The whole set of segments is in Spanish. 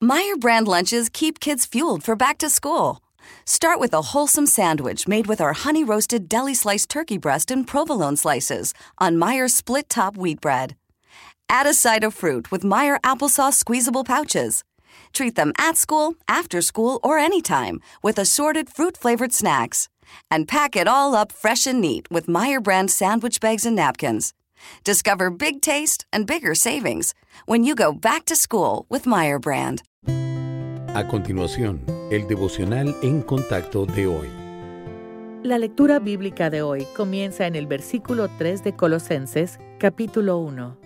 Meyer brand lunches keep kids fueled for back to school. Start with a wholesome sandwich made with our honey roasted deli sliced turkey breast and provolone slices on Meyer split top wheat bread. Add a side of fruit with Meyer applesauce squeezable pouches. Treat them at school, after school, or anytime with assorted fruit flavored snacks. And pack it all up fresh and neat with Meyer brand sandwich bags and napkins. Discover big taste and bigger savings when you go back to school with Meyer brand. A continuación, el devocional en contacto de hoy. La lectura bíblica de hoy comienza en el versículo 3 de Colosenses, capítulo 1.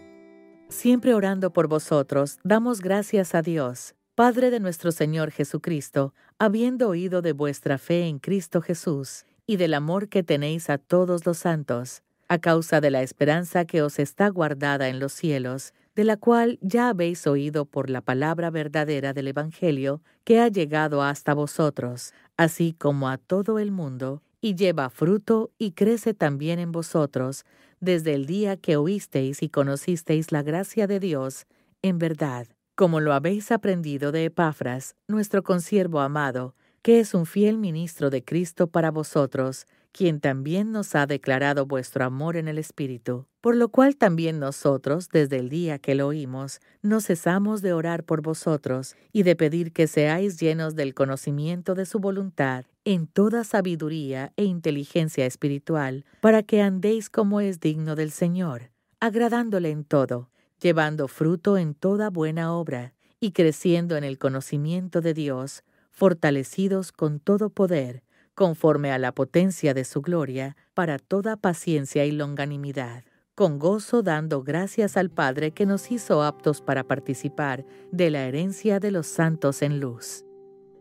Siempre orando por vosotros, damos gracias a Dios, Padre de nuestro Señor Jesucristo, habiendo oído de vuestra fe en Cristo Jesús y del amor que tenéis a todos los santos, a causa de la esperanza que os está guardada en los cielos, de la cual ya habéis oído por la palabra verdadera del Evangelio que ha llegado hasta vosotros, así como a todo el mundo, y lleva fruto y crece también en vosotros, desde el día que oísteis y conocisteis la gracia de Dios, en verdad, como lo habéis aprendido de Epafras, nuestro consiervo amado, que es un fiel ministro de Cristo para vosotros, quien también nos ha declarado vuestro amor en el Espíritu, por lo cual también nosotros, desde el día que lo oímos, no cesamos de orar por vosotros y de pedir que seáis llenos del conocimiento de su voluntad en toda sabiduría e inteligencia espiritual, para que andéis como es digno del Señor, agradándole en todo, llevando fruto en toda buena obra, y creciendo en el conocimiento de Dios, fortalecidos con todo poder, conforme a la potencia de su gloria, para toda paciencia y longanimidad, con gozo dando gracias al Padre que nos hizo aptos para participar de la herencia de los santos en luz.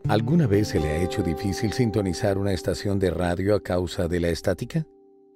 ¿Alguna vez se le ha hecho difícil sintonizar una estación de radio a causa de la estática?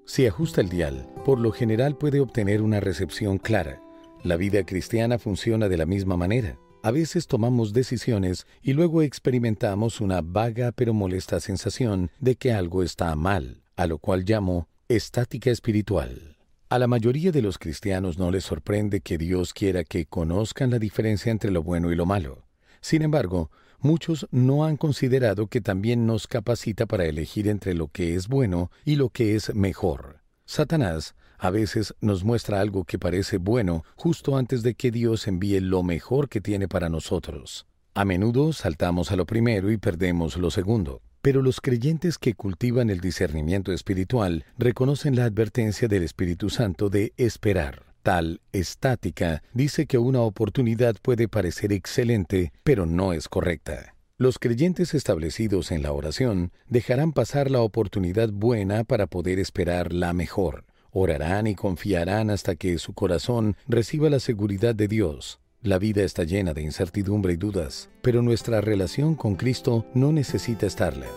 Si ajusta el dial, por lo general puede obtener una recepción clara. La vida cristiana funciona de la misma manera. A veces tomamos decisiones y luego experimentamos una vaga pero molesta sensación de que algo está mal, a lo cual llamo estática espiritual. A la mayoría de los cristianos no les sorprende que Dios quiera que conozcan la diferencia entre lo bueno y lo malo. Sin embargo, muchos no han considerado que también nos capacita para elegir entre lo que es bueno y lo que es mejor. Satanás a veces nos muestra algo que parece bueno justo antes de que Dios envíe lo mejor que tiene para nosotros. A menudo saltamos a lo primero y perdemos lo segundo. Pero los creyentes que cultivan el discernimiento espiritual reconocen la advertencia del Espíritu Santo de esperar. Tal estática dice que una oportunidad puede parecer excelente, pero no es correcta. Los creyentes establecidos en la oración dejarán pasar la oportunidad buena para poder esperar la mejor. Orarán y confiarán hasta que su corazón reciba la seguridad de Dios. La vida está llena de incertidumbre y dudas, pero nuestra relación con Cristo no necesita estarla.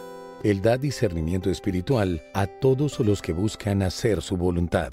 Él da discernimiento espiritual a todos los que buscan hacer su voluntad.